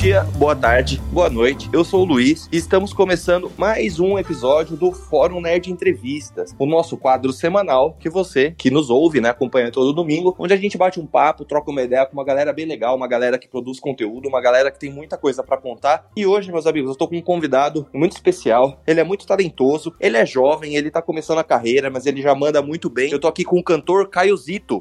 dia, boa tarde, boa noite. Eu sou o Luiz e estamos começando mais um episódio do Fórum Nerd Entrevistas, o nosso quadro semanal que você, que nos ouve, né, acompanha todo domingo, onde a gente bate um papo, troca uma ideia com uma galera bem legal, uma galera que produz conteúdo, uma galera que tem muita coisa para contar. E hoje, meus amigos, eu tô com um convidado muito especial. Ele é muito talentoso, ele é jovem, ele tá começando a carreira, mas ele já manda muito bem. Eu tô aqui com o cantor Caio Zito.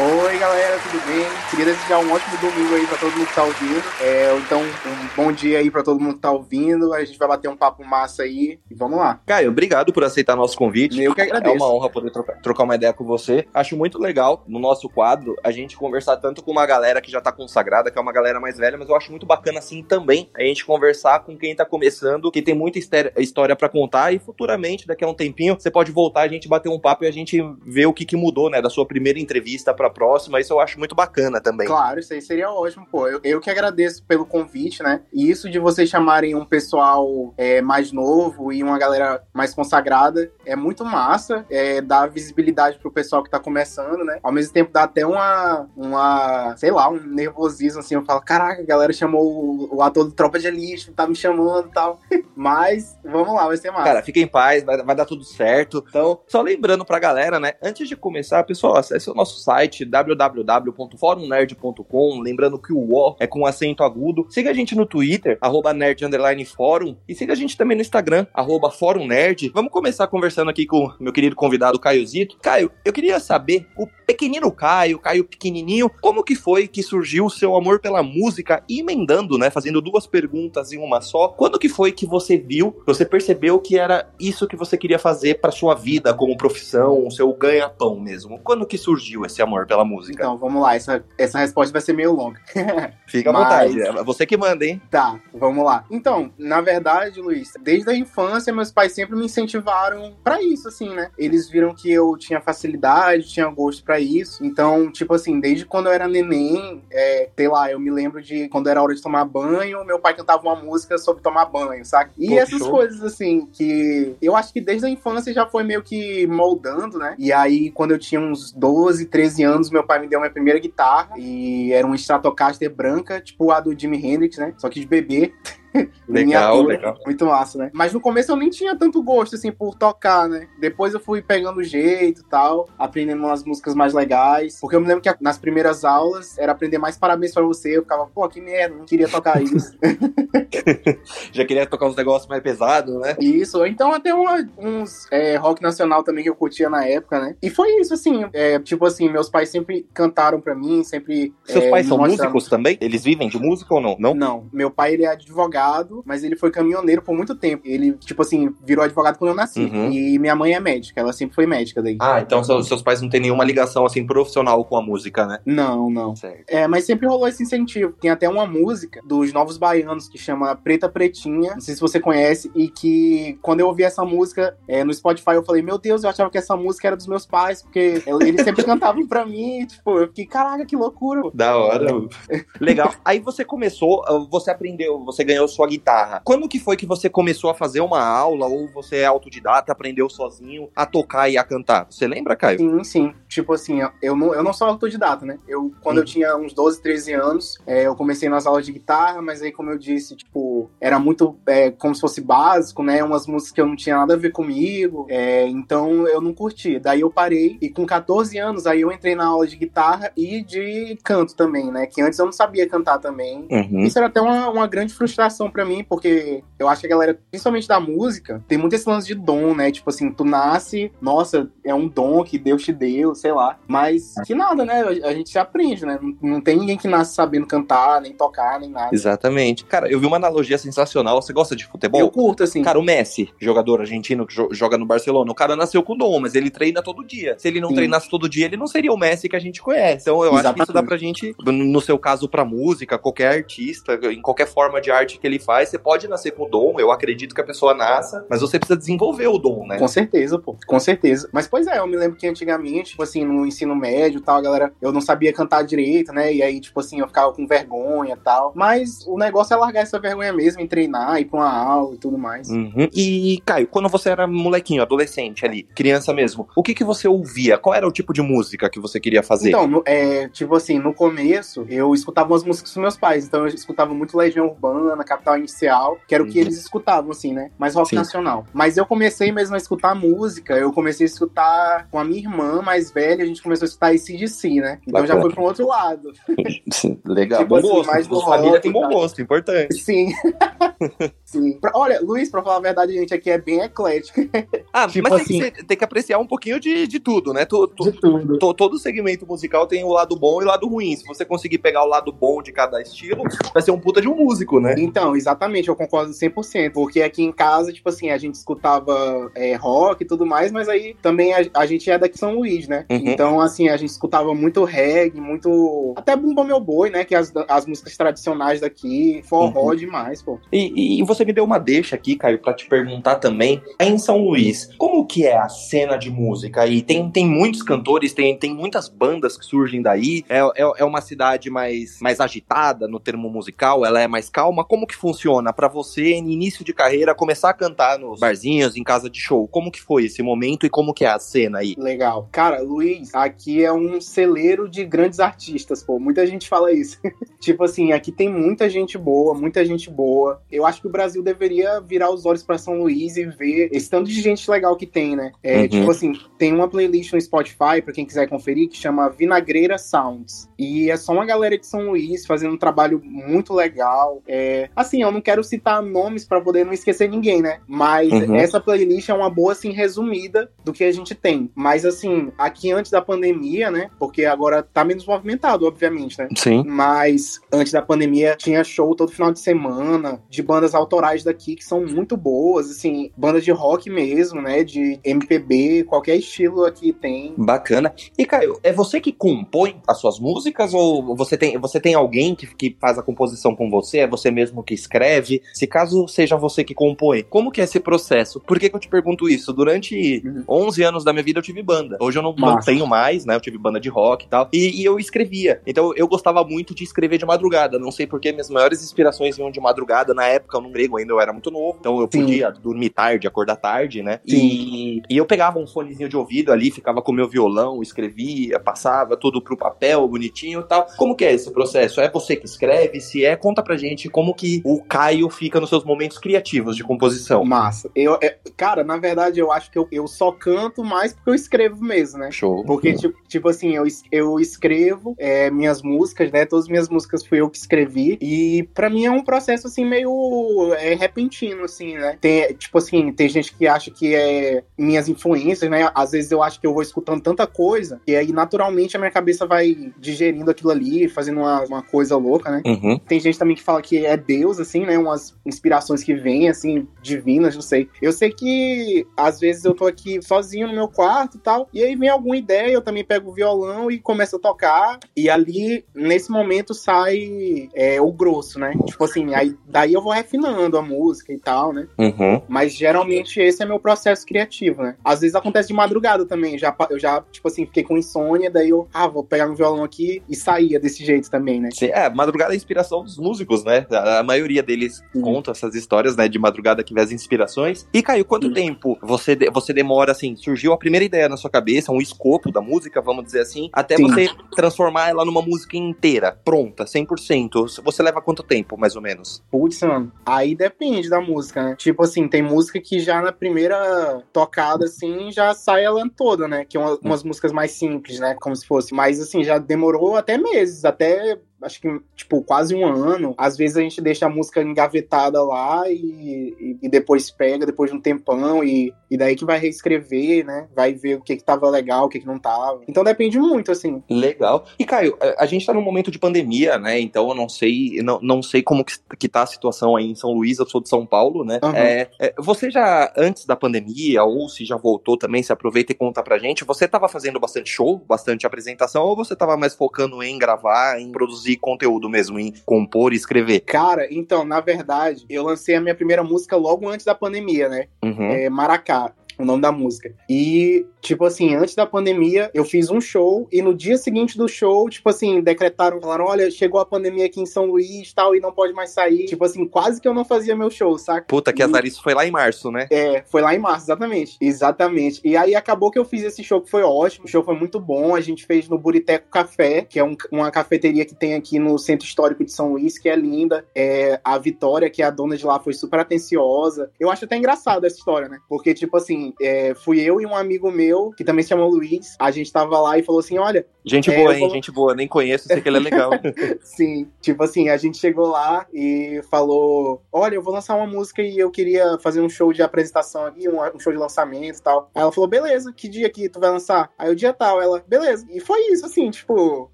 Oi galera, tudo bem? Queria desejar um ótimo domingo aí pra todo mundo que tá ouvindo. É, então, um bom dia aí pra todo mundo que tá ouvindo. A gente vai bater um papo massa aí e vamos lá. Caio, obrigado por aceitar nosso convite. Eu que agradeço. É uma honra poder trocar, trocar uma ideia com você. Acho muito legal no nosso quadro a gente conversar tanto com uma galera que já tá consagrada, que é uma galera mais velha, mas eu acho muito bacana assim também a gente conversar com quem tá começando, que tem muita história para contar e futuramente, daqui a um tempinho, você pode voltar, a gente bater um papo e a gente ver o que, que mudou, né, da sua primeira entrevista próxima. Isso eu acho muito bacana também. Claro, isso aí seria ótimo, pô. Eu, eu que agradeço pelo convite, né? E isso de vocês chamarem um pessoal é, mais novo e uma galera mais consagrada é muito massa. É, dá visibilidade pro pessoal que tá começando, né? Ao mesmo tempo dá até uma, uma sei lá, um nervosismo assim. Eu falo, caraca, a galera chamou o, o ator do Tropa de Elite, tá me chamando e tal. Mas vamos lá, vai ser massa. Cara, fica em paz, vai, vai dar tudo certo. Então, só lembrando pra galera, né? Antes de começar, pessoal, acesse o nosso site www.forumnerd.com. Lembrando que o O é com acento agudo. Siga a gente no Twitter, arroba nerd fórum. E siga a gente também no Instagram, arroba fórum nerd. Vamos começar conversando aqui com meu querido convidado Caio Zito. Caio, eu queria saber, o pequenino Caio, Caio pequenininho, como que foi que surgiu o seu amor pela música, emendando, né, fazendo duas perguntas em uma só. Quando que foi que você viu, você percebeu que era isso que você queria fazer para sua vida como profissão, o seu ganha-pão mesmo? Quando que surgiu esse amor pela música? Então, vamos lá, essa, essa resposta vai ser meio longa. Fica à Mas- vontade, é você que manda, hein? Tá, vamos lá. Então, na verdade, Luiz, desde a infância, meus pais sempre me incentivaram pra isso, assim, né? Eles viram que eu tinha facilidade, tinha gosto pra isso. Então, tipo assim, desde quando eu era neném, é, sei lá, eu me lembro de quando era hora de tomar banho, meu pai cantava uma música sobre tomar banho, sabe? E Pô, essas show. coisas, assim, que eu acho que desde a infância já foi meio que moldando, né? E aí, quando eu tinha uns 12, 13 anos, meu pai me deu minha primeira guitarra e era uma Stratocaster branca, tipo a do Jimi Hendrix, né? Só que de bebê. Legal, legal. Muito massa, né? Mas no começo eu nem tinha tanto gosto, assim, por tocar, né? Depois eu fui pegando o jeito e tal, aprendendo umas músicas mais legais. Porque eu me lembro que nas primeiras aulas era aprender mais parabéns pra você. Eu ficava, pô, que merda, não queria tocar isso. Já queria tocar uns negócios mais pesados, né? Isso, então até uma- uns é, rock nacional também que eu curtia na época, né? E foi isso, assim, é, tipo assim, meus pais sempre cantaram pra mim, sempre... Seus é, pais são mostraram- músicos também? Eles vivem de música ou não? Não? Não, meu pai ele é advogado, mas ele foi caminhoneiro por muito tempo. Ele, tipo assim, virou advogado quando eu nasci. Uhum. E minha mãe é médica, ela sempre foi médica daí. Ah, então seus, seus pais não têm nenhuma ligação assim profissional com a música, né? Não, não. Certo. É, mas sempre rolou esse incentivo. Tem até uma música dos Novos Baianos que chama Preta Pretinha, não sei se você conhece, e que quando eu ouvi essa música é, no Spotify, eu falei, meu Deus, eu achava que essa música era dos meus pais, porque eles sempre cantavam pra mim, tipo, eu fiquei, caraca, que loucura. Da hora. Legal. Aí você começou, ah, você aprendeu, você ganhou sua guitarra. Quando que foi que você começou a fazer uma aula ou você é autodidata, aprendeu sozinho a tocar e a cantar? Você lembra, Caio? Sim, sim. Tipo assim, eu não, eu não sou autodidata, né? Eu, quando eu tinha uns 12, 13 anos, é, eu comecei nas aulas de guitarra, mas aí, como eu disse, tipo, era muito é, como se fosse básico, né? Umas músicas que eu não tinha nada a ver comigo, é, então eu não curti. Daí eu parei e com 14 anos, aí eu entrei na aula de guitarra e de canto também, né? Que antes eu não sabia cantar também. Uhum. Isso era até uma, uma grande frustração pra mim, porque eu acho que a galera, principalmente da música, tem muito esse lance de dom, né? Tipo assim, tu nasce, nossa, é um dom que Deus te deu, sei lá. Mas que nada, né? A gente se aprende, né? Não, não tem ninguém que nasce sabendo cantar, nem tocar, nem nada. Exatamente. Cara, eu vi uma analogia sensacional. Você gosta de futebol? Eu curto, assim. Cara, o Messi, jogador argentino que jo- joga no Barcelona, o cara nasceu com dom, mas ele treina todo dia. Se ele não Sim. treinasse todo dia, ele não seria o Messi que a gente conhece. Então eu acho que isso Exatamente. dá pra gente, no seu caso, pra música, qualquer artista, em qualquer forma de arte que ele faz, você pode nascer com o dom, eu acredito que a pessoa nasça, mas você precisa desenvolver o dom, né? Com certeza, pô. Com certeza. Mas, pois é, eu me lembro que antigamente, tipo assim, no ensino médio e tal, a galera, eu não sabia cantar direito, né? E aí, tipo assim, eu ficava com vergonha e tal. Mas o negócio é largar essa vergonha mesmo, em treinar, ir pra uma aula e tudo mais. Uhum. E, Caio, quando você era molequinho, adolescente ali, criança mesmo, o que que você ouvia? Qual era o tipo de música que você queria fazer? Então, no- é, tipo assim, no começo, eu escutava umas músicas dos meus pais. Então, eu escutava muito Legião Urbana, Capital Inicial, que era o que Uhum. eles escutavam, assim, né? Mais rock Sim. nacional. Mas eu comecei mesmo a escutar música. Eu comecei a escutar com a minha irmã mais velha, a gente começou a escutar ACDC, né? Então já Bacana. foi pra um outro lado. Legal, Tipo bom assim, gosto. mais do Sua família rock tem bom gosto, importante. Sim. Sim. Pra- olha, Luiz, pra falar a verdade, a gente aqui é bem eclético. Ah, Tipo mas assim- tem, que ser- tem que apreciar um pouquinho de, de tudo, né? Tu- tu- tudo. to- todo segmento musical tem o lado bom e o lado ruim. Se você conseguir pegar o lado bom de cada estilo, vai ser um puta de um músico, né? Então, exatamente, eu concordo 100%. Porque aqui em casa, tipo assim, a gente escutava é, rock e tudo mais, mas aí também a, a gente é daqui de São Luís, né? Uhum. Então, assim, a gente escutava muito reggae, muito. Até Bumba Meu Boi, né? Que é as, as músicas tradicionais daqui, forró Uhum. demais, pô. E, e você me deu uma deixa aqui, Caio, pra te perguntar também. Aí em São Luís, como que é a cena de música aí? Tem, tem muitos cantores, tem, tem muitas bandas que surgem daí. É, é, é uma cidade mais, mais agitada no termo musical? Ela é mais calma? Como que funciona pra você, no início de carreira, começar a cantar nos barzinhos, em casa de show? Como que foi esse momento e como que é a cena aí? Legal. Cara, Luiz, aqui é um celeiro de grandes artistas, pô. Muita gente fala isso. tipo assim, aqui tem muita gente boa, muita gente boa. Eu acho que o Brasil deveria virar os olhos pra São Luís e ver esse tanto de gente legal que tem, né? É, Uhum. Tipo assim, tem uma playlist no Spotify, pra quem quiser conferir, que chama Vinagreira Sounds. E é só uma galera de São Luís fazendo um trabalho muito legal. É, assim, eu não quero citar nomes pra poder não esquecer ninguém, né? Mas Uhum. essa playlist é uma boa, assim, resumida do que a gente tem. Mas, assim, aqui antes da pandemia, né? Porque agora tá menos movimentado, obviamente, né? Sim. Mas antes da pandemia tinha show todo final de semana de bandas autorais daqui que são muito boas, assim, bandas de rock mesmo, né? De MPB, qualquer estilo aqui tem. Bacana. E, Caio, é você que compõe as suas músicas ou você tem, você tem alguém que, que faz a composição com você? É você mesmo que escreve? Se caso seja você que compõe, como que é esse processo? Por que, que eu te pergunto isso? Durante Uhum. 11 anos da minha vida eu tive banda. Hoje eu não, não tenho mais, né? Eu tive banda de rock e tal. E, e eu escrevia. Então eu gostava muito de escrever de madrugada. Não sei porque minhas maiores inspirações vinham de madrugada. Na época, eu não grego ainda, eu era muito novo. Então eu Sim. podia dormir tarde, acordar tarde, né? E, e eu pegava um fonezinho de ouvido ali, ficava com meu violão, escrevia, passava tudo pro papel, bonitinho e tal. Como que é esse processo? É você que escreve? Se é, conta pra gente como que o Caio fica nos seus momentos criativos de composição. Massa. Eu, é- cara, na verdade, eu acho que eu, eu só canto mais porque eu escrevo mesmo, né? Show. Porque, tipo, tipo assim, eu, eu escrevo é, minhas músicas, né? Todas as minhas músicas fui eu que escrevi. E pra mim é um processo, assim, meio é, repentino, assim, né? Tem, tipo assim, tem gente que acha que é minhas influências, né? Às vezes eu acho que eu vou escutando tanta coisa, e aí naturalmente a minha cabeça vai digerindo aquilo ali, fazendo uma, uma coisa louca, né? Uhum. Tem gente também que fala que é Deus, assim, né? Umas inspirações que vêm, assim, divinas, não sei. Eu sei que às vezes eu tô aqui sozinho no meu quarto e tal, e aí vem alguma ideia, eu também pego o violão e começo a tocar, e ali, nesse momento, sai é, o grosso, né? Tipo assim, aí daí eu vou refinando a música e tal, né? Uhum. Mas geralmente esse é meu processo criativo, né? Às vezes acontece de madrugada também. Já, eu já, tipo assim, fiquei com insônia, daí eu, ah, vou pegar um violão aqui e saía desse jeito também, né? Sim, é, madrugada é a inspiração dos músicos, né? A, a maioria deles Sim. conta essas histórias, né, de madrugada que vê as inspirações. E, Caio, quanto Sim. tempo você, de- você demora, assim, surgiu a primeira ideia na sua cabeça, um escopo da música, vamos dizer assim, até Sim. você transformar ela numa música inteira, pronta, 100%. Você leva quanto tempo, mais ou menos? Putz, mano, aí depende da música, né? Tipo assim, tem música que já na primeira tocada, assim, já sai ela toda, né? Que é uma- umas músicas mais simples, né? Como se fosse. Mas, assim, já demorou até meses, até acho que, tipo, quase um ano. Às vezes a gente deixa a música engavetada lá e, e- depois pega, depois de um tempão, e, e daí que vai reescrever, né? Vai ver o que que tava legal, o que que não tava. Então depende muito, assim. Legal. E, Caio, a, a gente tá num momento de pandemia, né? Então eu não sei, não, não sei como que, que tá a situação aí em São Luís, eu sou de São Paulo, né? É, é, você já, antes da pandemia, ou se já voltou também, se aproveita e conta pra gente, você tava fazendo bastante show, bastante apresentação, ou você tava mais focando em gravar, em produzir produzir conteúdo mesmo, em compor e escrever? Cara, então, na verdade, eu lancei a minha primeira música logo antes da pandemia, né? Uhum. É Maracá o nome da música. E, tipo assim, antes da pandemia, eu fiz um show e no dia seguinte do show, tipo assim, decretaram, falaram: olha, chegou a pandemia aqui em São Luís tal, e não pode mais sair. Tipo assim, quase que eu não fazia meu show, saca? Puta, que azar, isso foi lá em março, né? É, foi lá em março, exatamente. Exatamente. E aí acabou que eu fiz esse show que foi ótimo, o show foi muito bom. A gente fez no Buriteco Café, que é um, uma cafeteria que tem aqui no Centro Histórico de São Luís, que é linda. É, a Vitória, que é a dona de lá, foi super atenciosa. Eu acho até engraçado essa história, né? Porque, tipo assim, é, fui eu e um amigo meu, que também se chama Luiz, a gente tava lá e falou assim: olha. Gente é, boa, hein? vou- Gente boa, nem conheço, sei que ele é legal. Sim, tipo assim, a gente chegou lá e falou: Olha, eu vou lançar uma música e eu queria fazer um show de apresentação aqui, um, um show de lançamento e tal. Aí ela falou: Beleza, que dia que tu vai lançar? Aí o dia tal, ela, beleza. E foi isso, assim, tipo,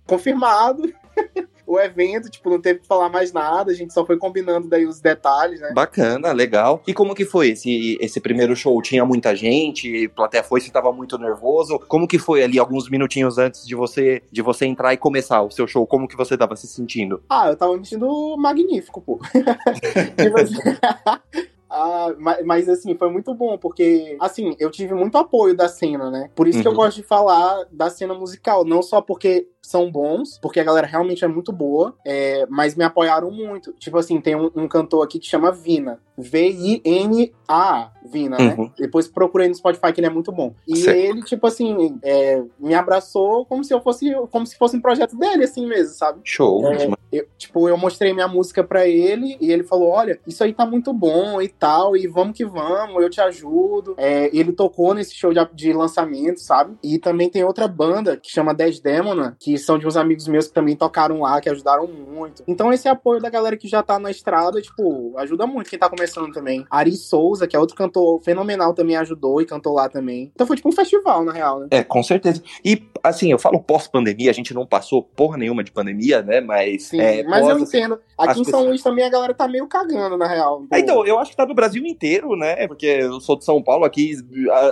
confirmado. o evento, tipo, não teve que falar mais nada, a gente só foi combinando daí os detalhes, né? Bacana, legal. E como que foi esse, esse primeiro show? Tinha muita gente? Plateia foi, você tava muito nervoso? Como que foi ali alguns minutinhos antes de você de você entrar e começar o seu show? Como que você tava se sentindo? Ah, eu tava me sentindo magnífico, pô. tipo assim. Ah, mas, mas, assim, foi muito bom, porque, assim, eu tive muito apoio da cena, né? Por isso que eu Uhum. gosto de falar da cena musical, não só porque são bons, porque a galera realmente é muito boa, é, mas me apoiaram muito. Tipo assim, tem um, um cantor aqui que chama Vina. V-I-N-A, Vina, né? Uhum. Depois procurei no Spotify que ele é muito bom. E Certo. ele, tipo assim, é, me abraçou como se eu fosse, como se fosse um projeto dele, assim mesmo, sabe? Show. É, eu, tipo, eu mostrei minha música pra ele e ele falou: Olha, isso aí tá muito bom e tal, e vamos que vamos, eu te ajudo. É, ele tocou nesse show de, de lançamento, sabe? E também tem outra banda que chama 10 Demona, que são de uns amigos meus que também tocaram lá, que ajudaram muito. Então, esse apoio da galera que já tá na estrada, tipo, ajuda muito quem tá começando também. Ari Souza, que é outro cantor fenomenal, também ajudou e cantou lá também. Então foi tipo um festival, na real, né? É, com certeza. E, assim, eu falo pós-pandemia, a gente não passou porra nenhuma de pandemia, né? Mas. Sim, é, mas eu pós- entendo. Aqui em São pessoas- Luís também a galera tá meio cagando, na real. É, Então, eu acho que tá no Brasil inteiro, né? Porque eu sou de São Paulo, aqui,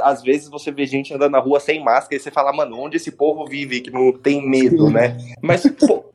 às vezes você vê gente andando na rua sem máscara e você fala, mano, onde esse povo vive que não tem medo, Né? Mas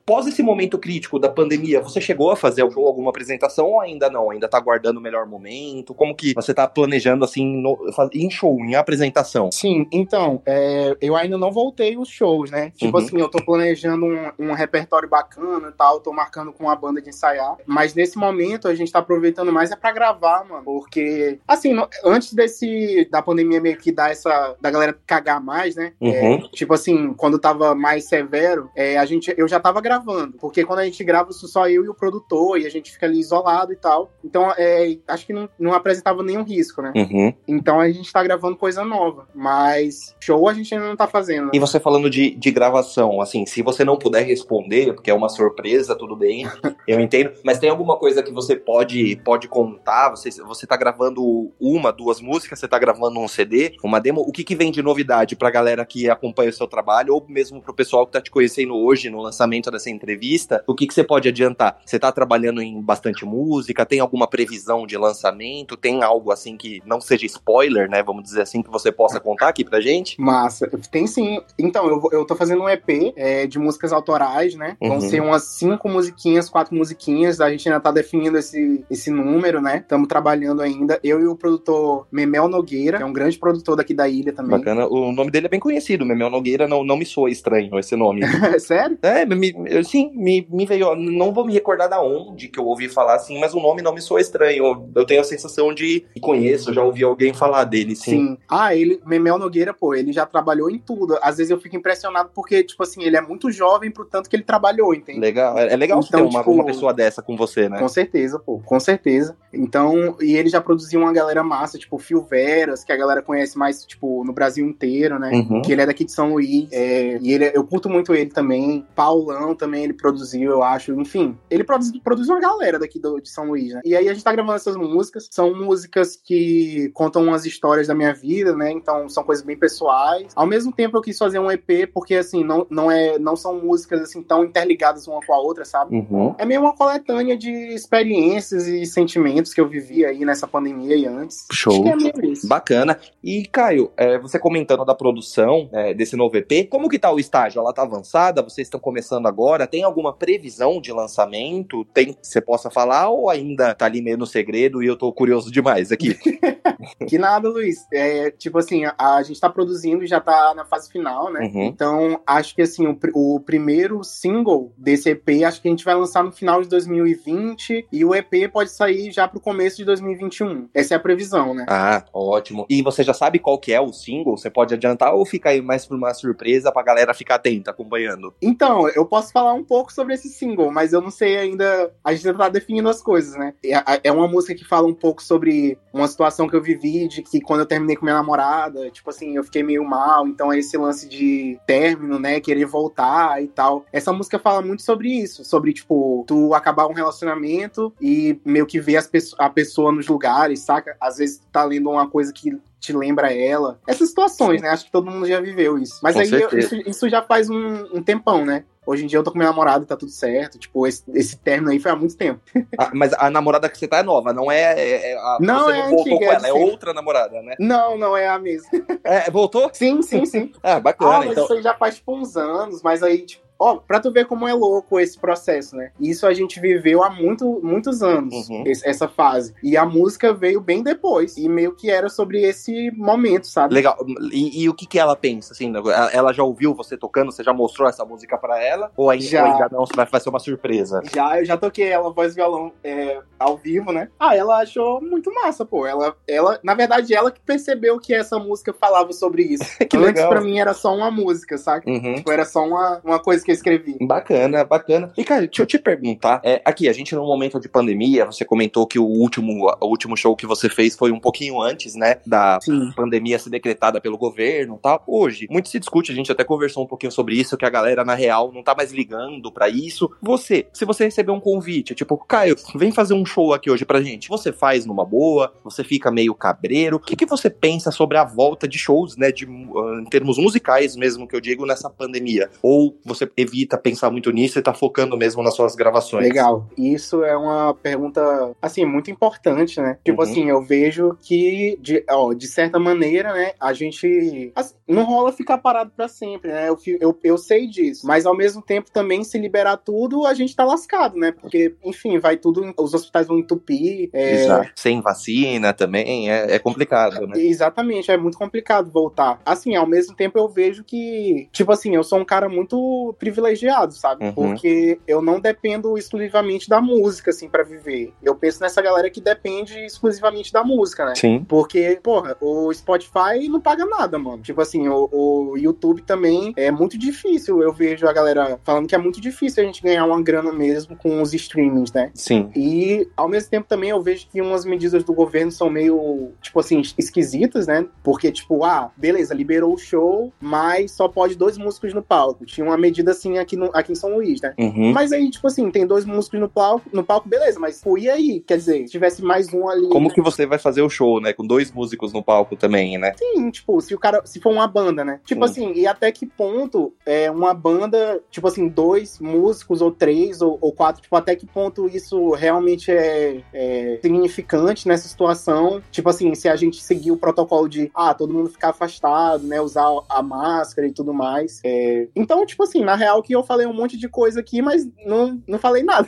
pós esse momento crítico da pandemia, você chegou a fazer algum- alguma apresentação ou ainda não? Ainda tá aguardando o melhor momento? Como que você tá planejando, assim, no- em show, em apresentação? Sim, então, é, eu ainda não voltei os shows, né? Tipo Uhum. assim, eu tô planejando um, um repertório bacana e tal, tô marcando com uma banda de ensaiar. Mas nesse momento a gente tá aproveitando mais é pra gravar, mano. Porque, assim, no- antes desse da pandemia meio que dar essa. da galera cagar mais, né? É, Uhum. tipo assim, quando tava mais severo, é, a gente, eu já tava gravando. Porque quando a gente grava, só eu e o produtor, e a gente fica ali isolado e tal. Então, é, acho que não, não apresentava nenhum risco, né? Uhum. Então a gente tá gravando coisa nova. Mas show a gente ainda não tá fazendo. né? E você falando de, de gravação, assim, se você não puder responder, porque é uma surpresa, tudo bem, eu entendo, mas tem alguma coisa que você pode, pode contar? Você, você tá gravando uma, duas músicas, você tá gravando um CD, uma demo, o que, que vem de novidade pra galera que acompanha o seu trabalho, ou mesmo pro pessoal que tá te conhecendo hoje no lançamento dessa entrevista, o que, que você pode adiantar? Você tá trabalhando em bastante música, tem alguma previsão de lançamento, tem algo assim que não seja spoiler, né, vamos dizer assim, que você possa contar aqui pra gente? Massa. Tem sim. Então, eu, eu tô fazendo um EP é, de músicas autorais, né? Vão Uhum. ser umas cinco musiquinhas, quatro musiquinhas. A gente ainda tá definindo esse, esse número, né? Estamos trabalhando ainda. Eu e o produtor Memel Nogueira, que é um grande produtor daqui da ilha também. Bacana. O nome dele é bem conhecido, Memel Nogueira não, não me soa estranho esse nome. Sério? é, me, eu- sim, me, me veio. Não vou me recordar da onde que eu ouvi falar assim, mas o nome não me soa estranho. Eu tenho a sensação de conheço, já ouvi alguém falar dele, sim. Sim. Ah, ele, Memel Nogueira, pô, ele já trabalhou em tudo. Às vezes eu fico impressionado porque, tipo assim, ele é muito jovem pro tanto que ele trabalhou, entende? Legal. É é legal Então, ter uma, tipo, uma pessoa dessa com você, né? Com certeza, pô, com certeza. Então, e ele já produziu uma galera massa, tipo Phil Veras, que a galera conhece mais, tipo, no Brasil inteiro, né? Uhum. Que ele é daqui de São Luís. é, e ele, eu curto muito ele também. Paulão também ele produziu, eu acho. Enfim, ele produz, produz uma galera daqui do, de São Luís, né? E aí a gente tá gravando essas músicas. São músicas que contam umas histórias da minha vida, né? Então são coisas bem pessoais. Ao mesmo tempo eu quis fazer um EP, porque assim, não, não, é, não são músicas assim tão interligadas uma com a outra, sabe? Uhum. É meio uma coletânea de experiências e sentimentos que eu vivi aí nessa pandemia e antes. Show. Acho que é. Bacana. E, Caio, é, você comentando da produção é, desse novo EP, como que tá o estágio? Ela tá avançada? Vocês estão começando agora? tem alguma previsão de lançamento? Tem que você possa falar ou ainda tá ali meio no segredo e eu tô curioso demais aqui? que nada, Luiz. É, tipo assim, a, a, gente tá produzindo e já tá na fase final, né? Uhum. Então, acho que assim, o, o, primeiro single desse EP, acho que a gente vai lançar no final de 2020 e o EP pode sair já pro começo de 2021. Essa é a previsão, né? Ah, ótimo. E você já sabe qual que é o single? Você pode adiantar ou fica aí mais pra uma surpresa pra galera ficar atenta, acompanhando? Então, eu posso falar um pouco sobre esse single, mas eu não sei ainda. A gente ainda tá definindo as coisas, né? É, é uma música que fala um pouco sobre uma situação que eu vivi, de que quando eu terminei com minha namorada, tipo assim, eu fiquei meio mal, então é esse lance de término, né? Querer voltar e tal. Essa música fala muito sobre isso, sobre, tipo, tu acabar um relacionamento e meio que ver as, a pessoa nos lugares, saca? Às vezes tu tá lendo uma coisa que te lembra ela. Essas situações, né? Acho que todo mundo já viveu isso. Mas com aí eu, isso, isso, já faz um, um, tempão, né? Hoje em dia eu tô com minha namorada e tá tudo certo. Tipo, esse, esse término aí foi há muito tempo. Ah, mas a namorada que você tá é nova, não é. é, é a, não, é não antiga, com ela, é outra namorada, né? Não, não é a mesma. É, voltou? Sim, sim, sim. ah, bacana. Ah, mas então... isso aí já faz tipo uns anos, mas aí, tipo, Ó, pra tu ver como é louco esse processo, né? Isso a gente viveu há muito, muitos anos, uhum. essa fase. E a música veio bem depois. E meio que era sobre esse momento, sabe? Legal. E, e o que que ela pensa, assim? Ela já ouviu você tocando? Você já mostrou essa música para ela? Ou ainda, já. Ou ainda não? Vai, vai ser uma surpresa? Já, eu já toquei ela, voz e violão, é, ao vivo, né? Ah, ela achou muito massa, pô. Ela, ela, na verdade, ela que percebeu que essa música falava sobre isso. que Antes, legal. pra mim, era só uma música, sabe? Uhum. Tipo, era só uma, uma coisa que eu escrevi. Bacana, bacana. E, cara, deixa eu te perguntar. É, aqui, a gente num momento de pandemia, você comentou que o último, o último show que você fez foi um pouquinho antes, né? Da Sim. pandemia ser decretada pelo governo e tal. Hoje, muito se discute, a gente até conversou um pouquinho sobre isso, que a galera, na real, não tá mais ligando para isso. Você, se você receber um convite, tipo, Caio, vem fazer um show aqui hoje pra gente. Você faz numa boa, você fica meio cabreiro. O que, que você pensa sobre a volta de shows, né? De, em termos musicais mesmo, que eu digo, nessa pandemia? Ou você evita pensar muito nisso e tá focando mesmo nas suas gravações? Legal. Isso é uma pergunta, assim, muito importante, né? Tipo uhum. assim, eu vejo que, de, ó, de certa maneira, né, a gente. Assim, não rola ficar parado para sempre, né? Eu, eu, eu sei disso. Mas ao mesmo tempo também, se liberar tudo, a gente tá lascado, né? Porque, enfim, vai tudo. Os hospitais vão entupir. É... Exato. Sem vacina também, é, é complicado, né? Exatamente, é muito complicado voltar. Assim, ao mesmo tempo eu vejo que, tipo assim, eu sou um cara muito privilegiado sabe? Uhum. Porque eu não dependo exclusivamente da música, assim, para viver. Eu penso nessa galera que depende exclusivamente da música, né? Sim. Porque, porra, o Spotify não paga nada, mano. Tipo assim, o, o YouTube também é muito difícil. Eu vejo a galera falando que é muito difícil a gente ganhar uma grana mesmo com os streamings, né? Sim. E, ao mesmo tempo, também eu vejo que umas medidas do governo são meio, tipo assim, esquisitas, né? Porque, tipo, ah, beleza, liberou o show, mas só pode dois músicos no palco. Tinha uma medida assim aqui no, aqui em São Luís, né? Uhum. Mas aí, tipo assim, tem dois músicos no palco, no palco, beleza, mas pô, e aí? Quer dizer, se tivesse mais um ali. Como né? que você vai fazer o show, né? Com dois músicos no palco também, né? Sim, tipo, se o cara. Se for uma banda, né? Tipo Sim. assim, e até que ponto é uma banda, tipo assim, dois músicos, ou três, ou, ou quatro, tipo, até que ponto isso realmente é, é significante nessa situação? Tipo assim, se a gente seguir o protocolo de, ah, todo mundo ficar afastado, né? Usar a máscara e tudo mais. É... Então, tipo assim, na real que eu falei um monte de coisa aqui, mas não, não falei nada.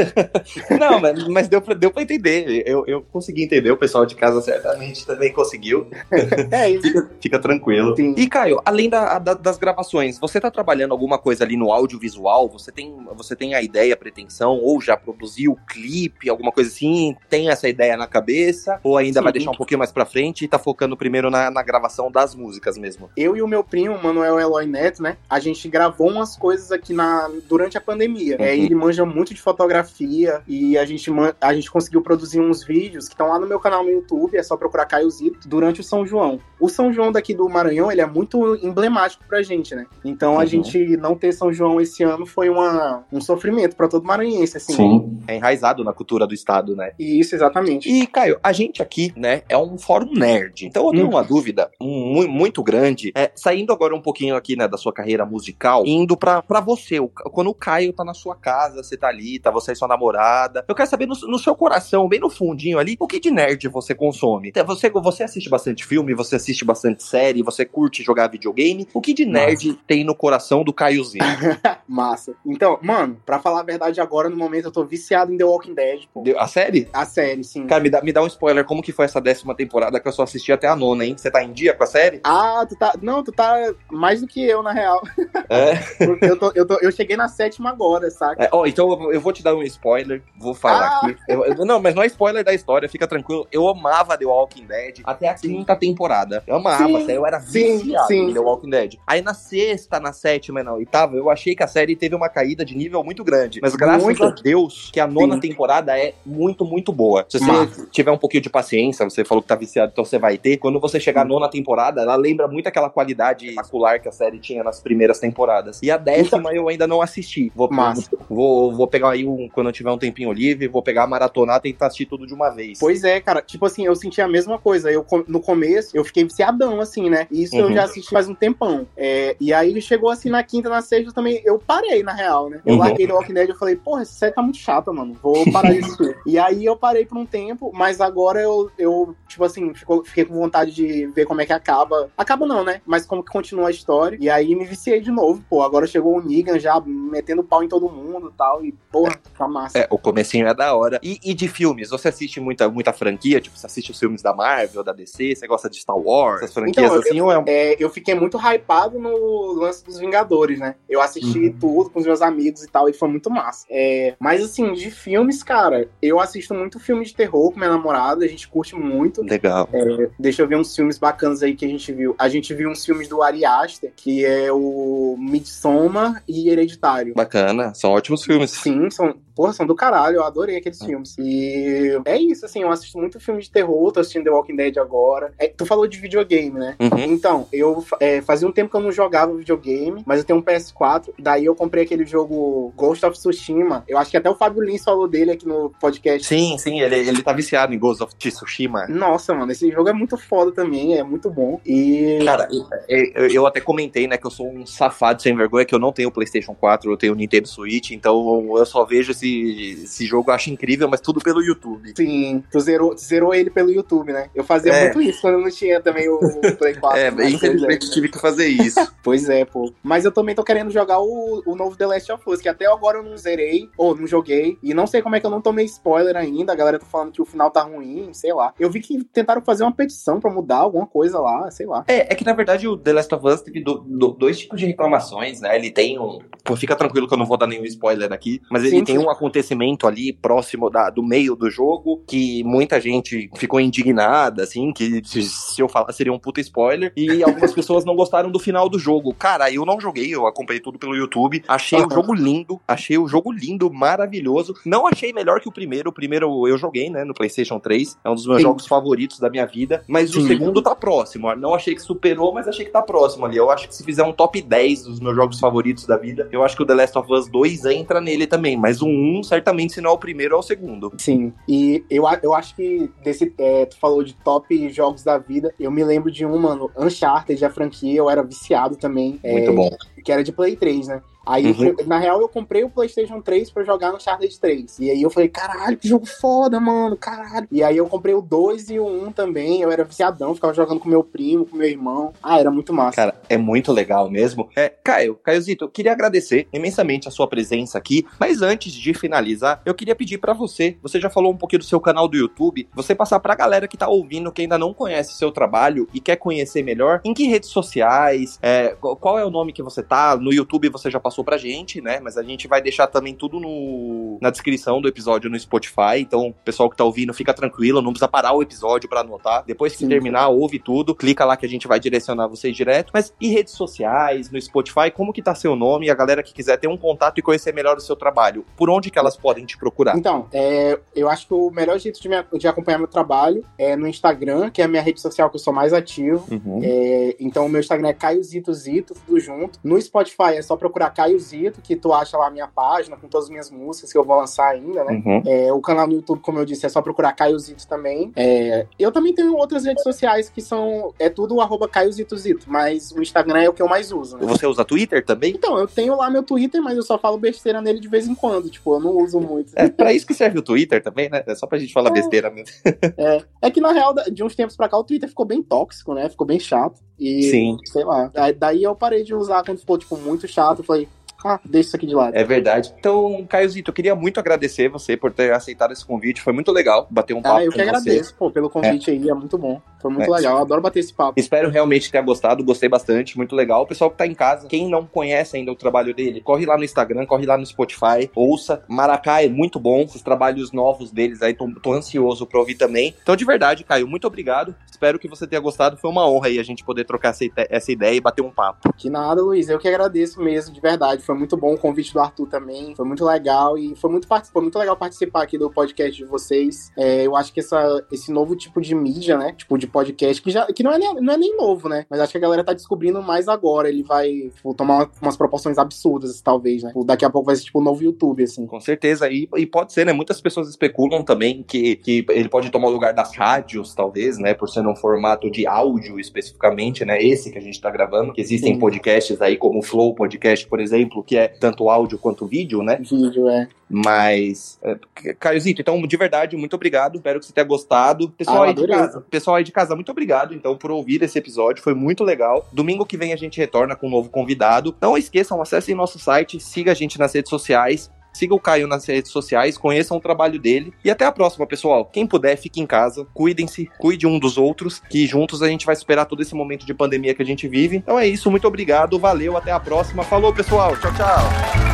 não, mas, mas deu, pra, deu pra entender. Eu, eu consegui entender, o pessoal de casa certamente também conseguiu. É isso. fica, fica tranquilo. Sim. E, Caio, além da, da, das gravações, você tá trabalhando alguma coisa ali no audiovisual? Você tem, você tem a ideia, a pretensão, ou já produziu clipe, alguma coisa assim? Tem essa ideia na cabeça? Ou ainda Sim. vai deixar um pouquinho mais pra frente e tá focando primeiro na, na gravação das músicas mesmo? Eu e o meu primo, Manuel Eloy Neto, né? A gente gravou umas coisas coisas aqui na, durante a pandemia. É, uhum. É, ele manja muito de fotografia e a gente, a gente conseguiu produzir uns vídeos que estão lá no meu canal no YouTube, é só procurar Caio Zito, durante o São João. O São João daqui do Maranhão, ele é muito emblemático pra gente, né? Então a uhum. gente não ter São João esse ano foi uma, um sofrimento para todo maranhense, assim. Sim, é enraizado na cultura do estado, né? Isso, exatamente. E, Caio, a gente aqui, né, é um fórum nerd. Então eu tenho uhum. uma dúvida muito grande, é, saindo agora um pouquinho aqui, né, da sua carreira musical, indo perguntando pra, pra você, quando o Caio tá na sua casa, você tá ali, tá você e sua namorada. Eu quero saber no, no seu coração, bem no fundinho ali, o que de nerd você consome? Você, você assiste bastante filme, você assiste bastante série, você curte jogar videogame? O que de nerd tem no coração do Caiozinho? Massa. Então, mano, pra falar a verdade agora, no momento eu tô viciado em The Walking Dead, pô. A série? A série, sim. Cara, me dá, me dá um spoiler, como que foi essa décima temporada que eu só assisti até a nona, hein? Você tá em dia com a série? Ah, tu tá. Não, tu tá mais do que eu, na real. É. Eu, tô, eu, tô, eu cheguei na sétima agora, saca? É, ó, então eu, vou te dar um spoiler, vou falar Ah! aqui. Eu- eu- não, mas não é spoiler da história, fica tranquilo. Eu amava The Walking Dead até a quinta temporada. Eu amava, Sim, sério, eu era sim, viciado sim. em The Walking Dead. Aí na sexta, na sétima e na oitava, eu achei que a série teve uma caída de nível muito grande. Mas graças Muito. a Deus que a nona Sim. temporada é muito, muito boa. Se você Massa. tiver um pouquinho de paciência, você falou que tá viciado, então você vai ter. Quando você chegar à nona temporada, ela lembra muito aquela qualidade macular que a série tinha nas primeiras temporadas. E a décima eu ainda não assisti. Vou, Massa. vou, vou pegar aí um, quando eu tiver um tempinho livre, vou pegar a maratonar e tentar assistir tudo de uma vez. Pois é, cara. Tipo assim, eu senti a mesma coisa. Eu, no começo, eu fiquei viciadão, assim, né? Isso eu Uhum. já assisti faz um tempão. É, e aí chegou assim na quinta, na sexta também. Eu parei, na real, né? Eu Uhum. larguei The Walking Dead e eu falei, porra, essa série tá muito chata, mano. Vou parar assistir. e aí eu parei por um tempo, mas agora eu, eu tipo assim, ficou- fiquei com vontade de ver como é que acaba. Acaba não, né? Mas como que continua a história. E aí me viciei de novo, pô. Agora chegou o Negan já metendo pau em todo mundo e tal. E, porra, tá massa. É, o comecinho é da hora. E, e de filmes? Você assiste muita, muita franquia? Tipo, você assiste os filmes da Marvel, da DC? Você gosta de Star Wars? Essas franquias Então, assim? Ou é um... É, eu fiquei muito hypado no lance dos Vingadores, né? Eu assisti Uhum. tudo com os meus amigos e tal, e foi muito massa. É, mas assim, de filmes, cara, eu assisto muito filme de terror com minha namorada, a gente curte muito. Legal. Deixa eu ver uns filmes bacanas aí que a gente viu. A gente viu uns filmes do Ari Aster, que é o Midsommar e Hereditário. Bacana. São ótimos filmes. Sim, são, porra, são do caralho, eu adorei aqueles filmes. E é isso, assim, eu assisto muito filme de terror, tô assistindo The Walking Dead agora. É, tu falou de videogame, né? Uhum. Então, eu é, fazia um tempo que eu não jogava videogame, mas eu tenho um PS4. Daí eu comprei aquele jogo Ghost of Tsushima. Eu acho que até o Fábio Lins falou dele aqui no podcast. Sim, sim, ele, ele tá viciado em Ghost of Tsushima. Nossa, mano, esse jogo é muito foda também, é muito bom. E. Cara, eu, eu até comentei, né, que eu sou um safado sem vergonha, que eu não tenho PlayStation 4, eu tenho o Nintendo Switch, então eu só vejo esse, esse jogo, acho incrível, mas tudo pelo YouTube. Sim, tu zerou, zerou ele pelo YouTube, né? Eu fazia É. muito isso quando eu não tinha também o Play 4. É, infelizmente tive que fazer isso. Pois é, pô. Mas eu também tô querendo jogar o, o novo The Last of Us, que até agora eu não zerei, ou não joguei. E não sei como é que eu não tomei spoiler ainda. A galera tá falando que o final tá ruim, sei lá. Eu vi que tentaram fazer uma petição pra mudar alguma coisa lá, sei lá. É, é que na verdade o The Last of Us teve do- do- dois tipos de reclamações, né? Ele tem um. Pô, fica tranquilo que eu não vou dar nenhum spoiler aqui, mas ele Sim, tem sim. um acontecimento ali próximo da, do meio do jogo que muita gente ficou indignada, assim, que se, eu falar seria um puta spoiler, e algumas pessoas não gostaram do final do jogo. Cara, eu não joguei, eu acompanhei tudo pelo YouTube, achei o Aham. jogo lindo, achei o jogo lindo, maravilhoso. Não achei melhor que o primeiro, o primeiro eu joguei, né, no PlayStation 3, é um dos meus Sim. jogos favoritos da minha vida, mas o Sim. segundo tá próximo. Não achei que superou, mas achei que tá próximo ali. Eu acho que se fizer um top 10 dos meus jogos favoritos da vida, eu acho que o The Last of Us 2 entra nele também, mas o 1, certamente, se não é o primeiro, é o segundo. Sim. E eu, eu acho que desse. é, tu falou de top jogos da vida. Eu me lembro de um, mano, Uncharted, a franquia, eu era viciado também. é, Muito bom. que era de Play 3, né? Aí, Uhum. eu- na real, eu comprei o PlayStation 3 pra jogar no Uncharted 3. E aí eu falei, caralho, que jogo foda, mano, caralho. E aí eu comprei o 2 e o 1 também. Eu era viciadão, ficava jogando com meu primo, com meu irmão. Ah, era muito massa. Cara, é muito legal mesmo. É, Caio, Caiozito, eu queria agradecer imensamente a sua presença aqui, mas antes de finalizar, eu queria pedir pra você, você já falou um pouquinho do seu canal do YouTube, você passar pra galera que tá ouvindo, que ainda não conhece o seu trabalho e quer conhecer melhor, em que redes sociais, é, qual é o nome que você tá, no YouTube você já passou pra gente, né, mas a gente vai deixar também tudo no, na descrição do episódio no Spotify, então o pessoal que tá ouvindo fica tranquilo, não precisa parar o episódio pra anotar, depois que terminar, ouve tudo, clica lá que a gente vai direcionar vocês direto, mas e redes sociais, no Spotify, como que tá seu nome, e a galera que quiser ter um contato e conhecer melhor o seu trabalho, por onde que elas podem te procurar? Então, é, eu acho que o melhor jeito de, me- de acompanhar meu trabalho é no Instagram, que é a minha rede social que eu sou mais ativo. Uhum. É, então, o meu Instagram é Caio Zito Zito, tudo junto. No Spotify é só procurar Caio Zito, que tu acha lá a minha página com todas as minhas músicas que eu vou lançar ainda, né? Uhum. É, o canal no YouTube, como eu disse, é só procurar Caio Zito também. É, eu também tenho outras redes sociais que são. É tudo arroba Caio Zito Zito, mas o Instagram é o que eu mais uso, né? Você usa Twitter também? Então, eu tenho lá meu Twitter, mas eu só falo besteira nele de vez em quando. Tipo, eu não uso muito. É pra isso que serve o Twitter também, né? É só pra gente falar É. besteira mesmo. É, é que na real, de uns tempos pra cá, o Twitter ficou bem tóxico, né? Ficou bem chato. E, Sim. sei lá. Aí- Daí eu parei de usar quando ficou, tipo, muito chato. Eu falei, ah, deixa isso aqui de lado. É verdade. Então, Caiozito, eu queria muito agradecer você por ter aceitado esse convite. Foi muito legal bater um papo Ah, eu que você. agradeço, pô, pelo convite aí, é muito bom. Foi muito É. legal, eu adoro bater esse papo. Espero realmente ter gostado, gostei bastante, muito legal. O pessoal que tá em casa, quem não conhece ainda o trabalho dele, corre lá no Instagram, corre lá no Spotify, ouça. Maracá é muito bom, os trabalhos novos deles aí, tô, tô ansioso pra ouvir também. Então, de verdade, Caio, muito obrigado. Espero que você tenha gostado. Foi uma honra aí a gente poder trocar essa ideia e bater um papo. Que nada, Luiz, eu que agradeço mesmo, de verdade. Foi muito bom o convite do Arthur também, foi muito legal e foi muito, foi muito legal participar aqui do podcast de vocês. É, eu acho que essa, esse novo tipo de mídia, né, tipo de podcast, que, já, que não, é nem, não é nem novo, né, mas acho que a galera tá descobrindo mais agora. Ele vai tipo, tomar uma- umas proporções absurdas, talvez, né. Tipo, Daqui a pouco vai ser tipo um novo YouTube, assim. Com certeza. E, e pode ser, né? Muitas pessoas especulam também que, que ele pode tomar o lugar das rádios, talvez, né? Por ser um formato de áudio especificamente, né? Esse que a gente tá gravando. Que existem Sim. podcasts aí, como o Flow Podcast, por exemplo, que é tanto áudio quanto vídeo, né? Vídeo, é. Mas, é, Caiozito, então, de verdade, muito obrigado. Espero que você tenha gostado. Pessoal Ah, aí de casa, pessoal aí de casa, muito obrigado, então, por ouvir esse episódio. Foi muito legal. Domingo que vem a gente retorna com um novo convidado. Não esqueçam, acessem nosso site, siga a gente nas redes sociais. Siga o Caio nas redes sociais, conheçam o trabalho dele. E até a próxima, pessoal. Quem puder, fique em casa, cuidem-se, cuide um dos outros, que juntos a gente vai superar todo esse momento de pandemia que a gente vive. Então é isso, muito obrigado, valeu, até a próxima. Falou, pessoal. Tchau, tchau.